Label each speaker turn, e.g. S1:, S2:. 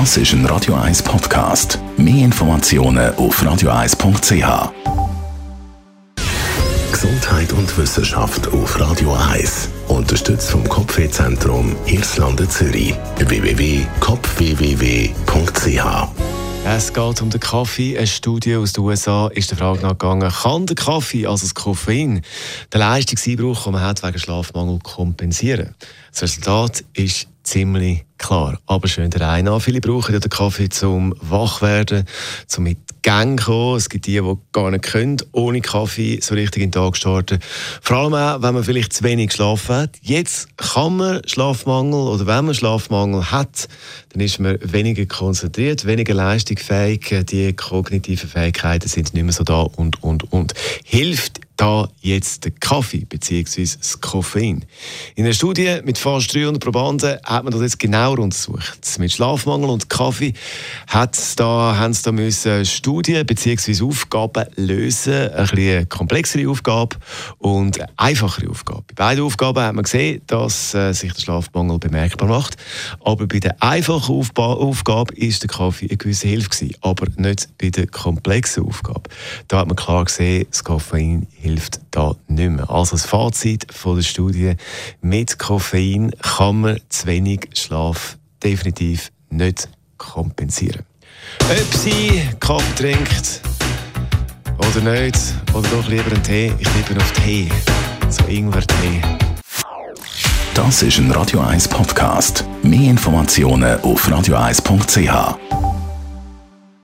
S1: Das ist ein Radio 1 Podcast. Mehr Informationen auf radio1.ch. Gesundheit und Wissenschaft auf Radio 1. Unterstützt vom Kopfwehzentrum Irlande Zürich. www.kopfwww.ch
S2: es geht um den Kaffee. Eine Studie aus den USA ist der Frage nachgegangen, kann der Kaffee, also das Koffein, den Leistungseinbruch, den man hat wegen Schlafmangel, kompensieren? Das Resultat ist ziemlich klar. Aber schön der Reihe nach. Viele brauchen ja den Kaffee zum Wachwerden, zum mit Gang kommen. Es gibt die, die gar nicht können, ohne Kaffee so richtig in den Tag starten. Vor allem auch, wenn man vielleicht zu wenig geschlafen hat. Jetzt kann man Schlafmangel oder wenn man Schlafmangel hat, dann ist man weniger konzentriert, weniger leistungsfähig. Die kognitiven Fähigkeiten sind nicht mehr so da und, und, und. Hilft da jetzt der Kaffee bzw. das Koffein. In einer Studie mit fast 300 Probanden hat man das jetzt genauer untersucht. Mit Schlafmangel und Kaffee hat da, haben sie da müssen Studien bzw. Aufgaben lösen, ein eine komplexere Aufgabe und eine einfachere Aufgabe. Bei beiden Aufgaben hat man gesehen, dass äh, sich der Schlafmangel bemerkbar macht, aber bei der einfachen Aufba Aufgabe ist der Kaffee eine gewisse Hilfe gewesen, aber nicht bei der komplexen Aufgabe. Da hat man klar gesehen, das Koffein hilft da nicht mehr. Also das Fazit von der Studie, mit Koffein kann man zu wenig Schlaf definitiv nicht kompensieren. Ob sie Kaffee trinkt oder nicht, oder doch lieber einen Tee, ich liebe auf Tee, so Ingwer-Tee.
S1: Das ist ein Radio 1 Podcast. Mehr Informationen auf radio1.ch.